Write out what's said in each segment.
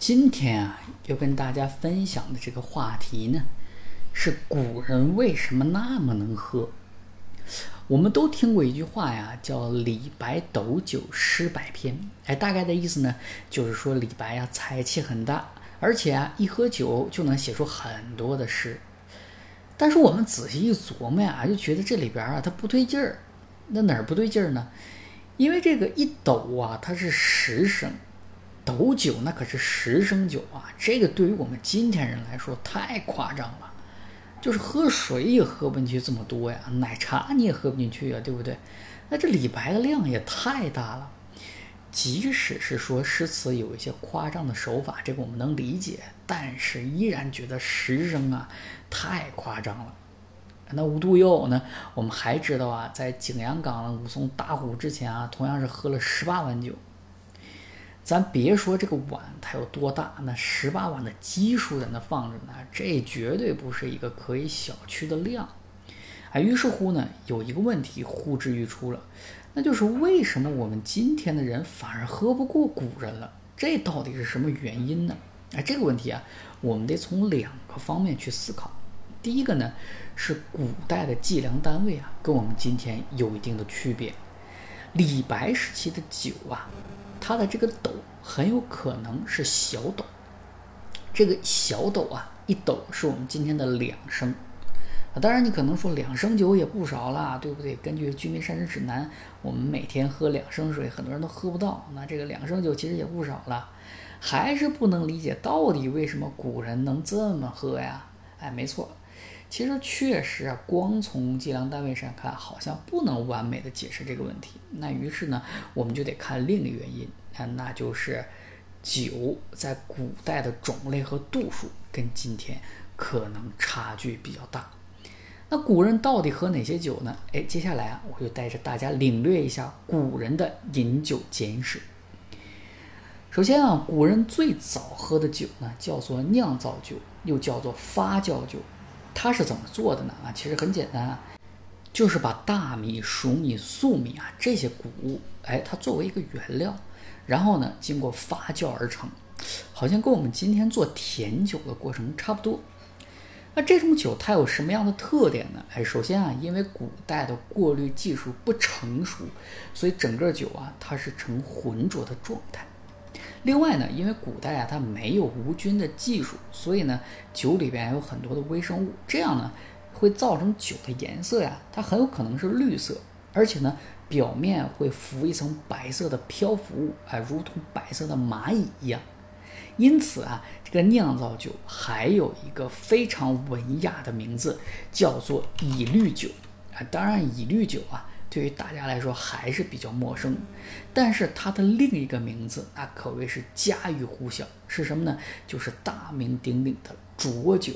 今天啊，要跟大家分享的这个话题呢，是古人为什么那么能喝。我们都听过一句话呀，叫“李白斗酒诗百篇”。哎，大概的意思呢，就是说李白呀才气很大，而且啊一喝酒就能写出很多的诗。但是我们仔细一琢磨呀，就觉得这里边啊它不对劲儿。那哪儿不对劲儿呢？因为这个一斗啊，它是十升。斗酒那可是十升酒啊，这个对于我们今天人来说太夸张了，就是喝水也喝不进去这么多呀，奶茶你也喝不进去啊，对不对？那这李白的量也太大了，即使是说诗词有一些夸张的手法，这个我们能理解，但是依然觉得十升啊太夸张了。那无独有偶呢，我们还知道啊，在景阳冈的武松打虎之前啊，同样是喝了十八碗酒。咱别说这个碗它有多大，那十八碗的基数在那放着呢，这绝对不是一个可以小觑的量。啊，于是乎呢，有一个问题呼之欲出了，那就是为什么我们今天的人反而喝不过古人了？这到底是什么原因呢？哎，这个问题啊，我们得从两个方面去思考。第一个呢，是古代的计量单位啊，跟我们今天有一定的区别。李白时期的酒啊。它的这个斗很有可能是小斗，这个小斗啊，一斗是我们今天的两升啊。当然，你可能说两升酒也不少了，对不对？根据《居民膳食指南》，我们每天喝两升水，很多人都喝不到。那这个两升酒其实也不少了，还是不能理解到底为什么古人能这么喝呀？哎，没错。其实确实啊，光从计量单位上看，好像不能完美的解释这个问题。那于是呢，我们就得看另一个原因那就是酒在古代的种类和度数跟今天可能差距比较大。那古人到底喝哪些酒呢？哎，接下来啊，我就带着大家领略一下古人的饮酒简史。首先啊，古人最早喝的酒呢，叫做酿造酒，又叫做发酵酒。它是怎么做的呢？啊，其实很简单啊，就是把大米、熟米、粟米啊这些谷物，哎，它作为一个原料，然后呢，经过发酵而成，好像跟我们今天做甜酒的过程差不多。那这种酒它有什么样的特点呢？哎，首先啊，因为古代的过滤技术不成熟，所以整个酒啊它是呈浑浊的状态。另外呢，因为古代啊，它没有无菌的技术，所以呢，酒里边有很多的微生物，这样呢，会造成酒的颜色呀，它很有可能是绿色，而且呢，表面会浮一层白色的漂浮物，哎，如同白色的蚂蚁一样。因此啊，这个酿造酒还有一个非常文雅的名字，叫做乙绿酒啊。当然，乙绿酒啊。对于大家来说还是比较陌生，但是它的另一个名字那可谓是家喻户晓，是什么呢？就是大名鼎鼎的浊酒。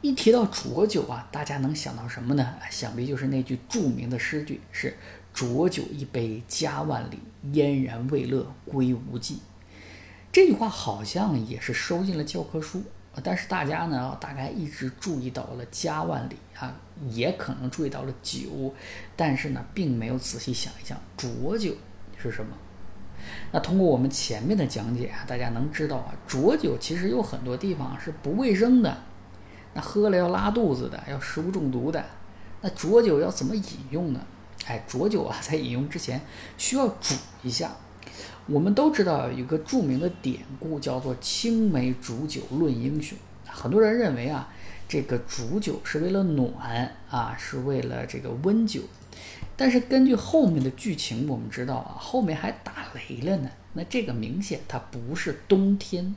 一提到浊酒啊，大家能想到什么呢？想必就是那句著名的诗句：“是浊酒一杯家万里，燕然未勒归无计。”这句话好像也是收进了教科书。但是大家呢，大概一直注意到了家万里啊，也可能注意到了酒，但是呢，并没有仔细想一想浊酒是什么。那通过我们前面的讲解啊，大家能知道啊，浊酒其实有很多地方是不卫生的，那喝了要拉肚子的，要食物中毒的。那浊酒要怎么饮用呢？哎，浊酒啊，在饮用之前需要煮一下。我们都知道有一个著名的典故，叫做“青梅煮酒论英雄”。很多人认为啊，这个煮酒是为了暖啊，是为了这个温酒。但是根据后面的剧情，我们知道啊，后面还打雷了呢。那这个明显它不是冬天，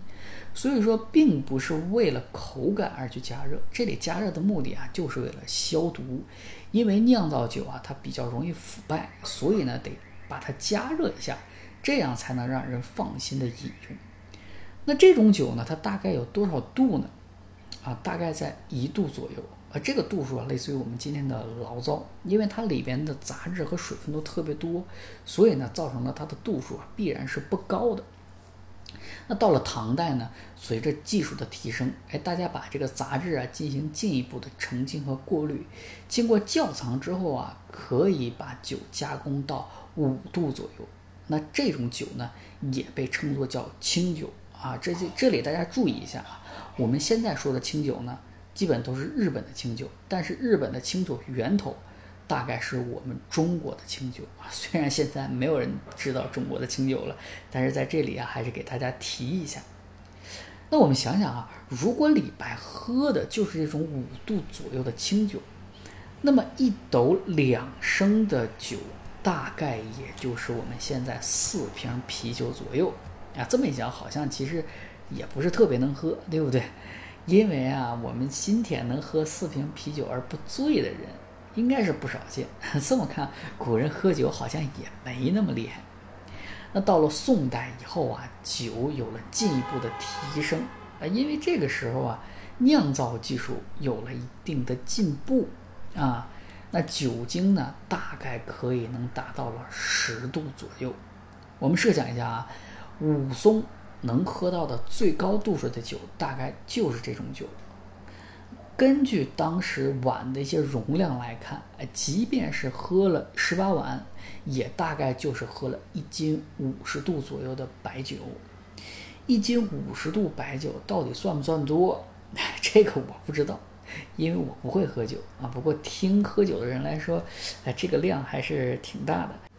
所以说并不是为了口感而去加热。这里加热的目的啊，就是为了消毒。因为酿造酒啊，它比较容易腐败，所以呢，得把它加热一下。这样才能让人放心的饮用。那这种酒呢，它大概有多少度呢？啊，大概在一度左右。啊，这个度数啊，类似于我们今天的醪糟，因为它里边的杂质和水分都特别多，所以呢，造成了它的度数啊，必然是不高的。那到了唐代呢，随着技术的提升，哎，大家把这个杂质啊进行进一步的澄清和过滤，经过窖藏之后啊，可以把酒加工到五度左右。那这种酒呢，也被称作叫清酒啊。啊。这这里大家注意一下啊，我们现在说的清酒呢，基本都是日本的清酒，但是日本的清酒源头大概是我们中国的清酒啊。虽然现在没有人知道中国的清酒了，但是在这里啊，还是给大家提一下。那我们想想啊，如果李白喝的就是这种五度左右的清酒，那么一斗两升的酒，大概也就是我们现在四瓶啤酒左右啊。这么一想，好像其实也不是特别能喝，对不对？因为啊，我们今天能喝四瓶啤酒而不醉的人，应该是不少见。这么看，古人喝酒好像也没那么厉害。那到了宋代以后啊，酒有了进一步的提升啊，因为这个时候啊，酿造技术有了一定的进步啊，那酒精呢，大概可以能达到了十度左右。我们设想一下啊，武松能喝到的最高度数的酒，大概就是这种酒。根据当时碗的一些容量来看，哎，即便是喝了十八碗，也大概就是喝了一斤五十度左右的白酒。一斤五十度白酒到底算不算多？这个我不知道，因为我不会喝酒啊。不过听喝酒的人来说，哎，这个量还是挺大的。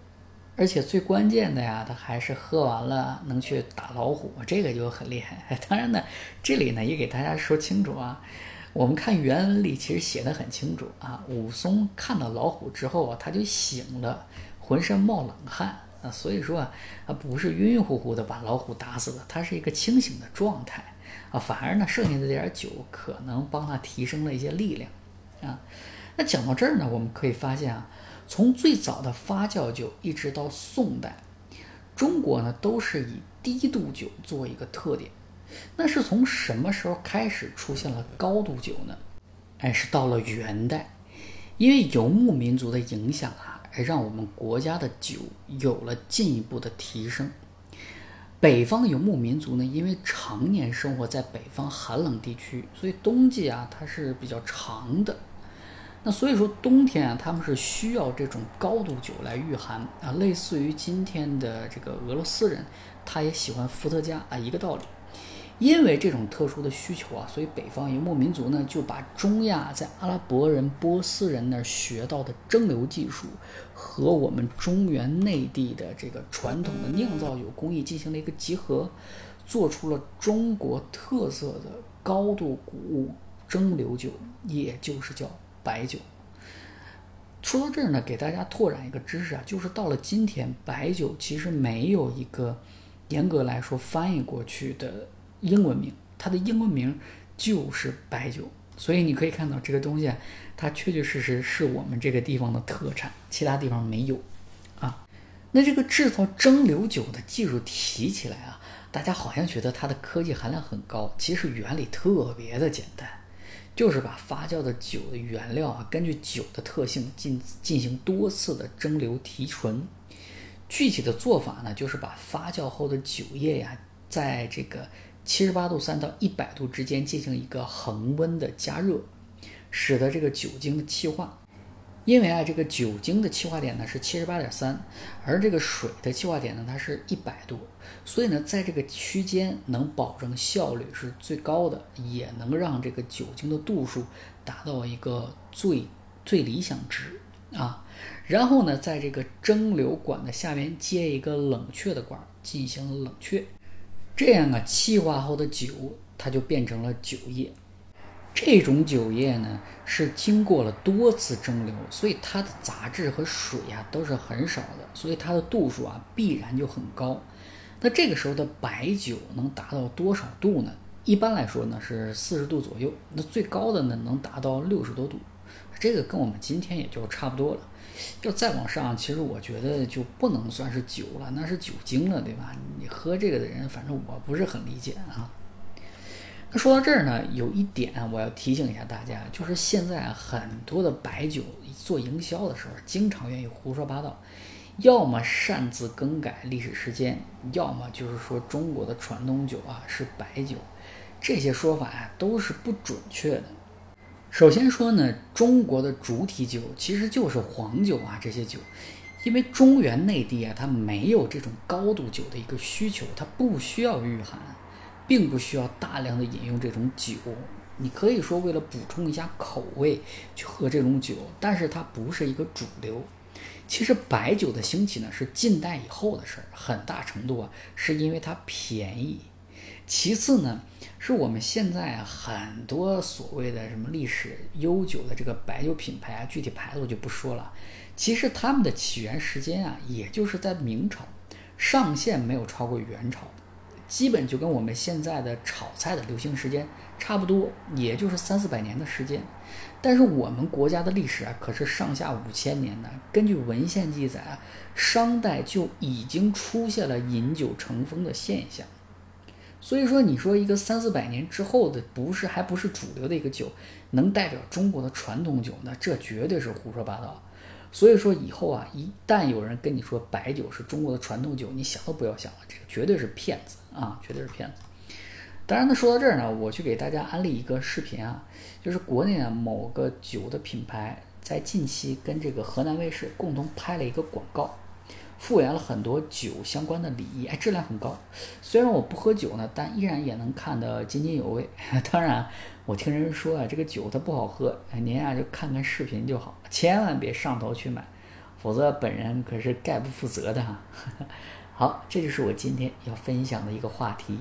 而且最关键的呀，他还是喝完了能去打老虎，这个就很厉害。当然呢，这里呢也给大家说清楚啊。我们看原文里其实写的很清楚啊，武松看到老虎之后啊，他就醒了，浑身冒冷汗啊，所以说啊，他不是晕晕乎乎的把老虎打死的，他是一个清醒的状态啊，反而呢，剩下的这点酒可能帮他提升了一些力量啊。那讲到这儿呢，我们可以发现啊，从最早的发酵酒一直到宋代，中国呢都是以低度酒做一个特点。那是从什么时候开始出现了高度酒呢？哎，是到了元代，因为游牧民族的影响啊，而让我们国家的酒有了进一步的提升。北方游牧民族呢，因为常年生活在北方寒冷地区，所以冬季啊它是比较长的。那所以说冬天啊，他们是需要这种高度酒来御寒啊，类似于今天的这个俄罗斯人，他也喜欢伏特加啊，一个道理。因为这种特殊的需求啊，所以北方游牧民族呢就把中亚在阿拉伯人、波斯人那儿学到的蒸馏技术和我们中原内地的这个传统的酿造酒工艺进行了一个结合，做出了中国特色的高度谷物蒸馏酒，也就是叫白酒。说到这儿呢，给大家拓展一个知识啊，就是到了今天，白酒其实没有一个严格来说翻译过去的。英文名，它的英文名就是白酒，所以你可以看到这个东西，它确确实实是我们这个地方的特产，其他地方没有啊。那这个制造蒸馏酒的技术提起来啊，大家好像觉得它的科技含量很高，其实原理特别的简单，就是把发酵的酒的原料啊，根据酒的特性进进行多次的蒸馏提纯。具体的做法呢，就是把发酵后的酒液呀，在这个。七十八度三到一百度之间进行一个恒温的加热，使得这个酒精的气化。因为啊，这个酒精的气化点呢是七十八点三，而这个水的气化点呢它是一百度，所以呢，在这个区间能保证效率是最高的，也能让这个酒精的度数达到一个最最理想值啊。然后呢，在这个蒸馏管的下面接一个冷却的管进行冷却。这样啊，气化后的酒它就变成了酒液。这种酒液呢是经过了多次蒸馏，所以它的杂质和水呀都是很少的，所以它的度数啊必然就很高。那这个时候的白酒能达到多少度呢？一般来说呢是四十度左右，那最高的呢能达到六十多度。这个跟我们今天也就差不多了。要再往上，其实我觉得就不能算是酒了，那是酒精了，对吧？你喝这个的人，反正我不是很理解啊。那说到这儿呢，有一点我要提醒一下大家，就是现在很多的白酒做营销的时候，经常愿意胡说八道，要么擅自更改历史时间，要么就是说中国的传统酒啊是白酒，这些说法呀都是不准确的。首先说呢，中国的主体酒其实就是黄酒啊，这些酒，因为中原内地啊，它没有这种高度酒的一个需求，它不需要御寒，并不需要大量的饮用这种酒。你可以说为了补充一下口味去喝这种酒，但是它不是一个主流。其实白酒的兴起呢是近代以后的事儿，很大程度啊是因为它便宜。其次呢，是我们现在很多所谓的什么历史悠久的这个白酒品牌啊，具体牌子我就不说了。其实他们的起源时间啊，也就是在明朝，上限没有超过元朝，基本就跟我们现在的炒菜的流行时间差不多，也就是三四百年的时间。但是我们国家的历史啊，可是上下五千年的。根据文献记载啊，商代就已经出现了饮酒成风的现象。所以说，你说一个三四百年之后的不是还不是主流的一个酒，能代表中国的传统酒呢？这绝对是胡说八道。所以说以后啊，一旦有人跟你说白酒是中国的传统酒，你想都不要想了，这个绝对是骗子啊，绝对是骗子。当然呢，说到这儿呢，我去给大家安利一个视频啊，就是国内啊某个酒的品牌在近期跟这个河南卫视共同拍了一个广告。复原了很多酒相关的礼仪，哎，质量很高。虽然我不喝酒呢，但依然也能看得津津有味。当然，我听人说啊，这个酒它不好喝，您啊就看看视频就好，千万别上头去买，否则本人可是概不负责的哈。好，这就是我今天要分享的一个话题。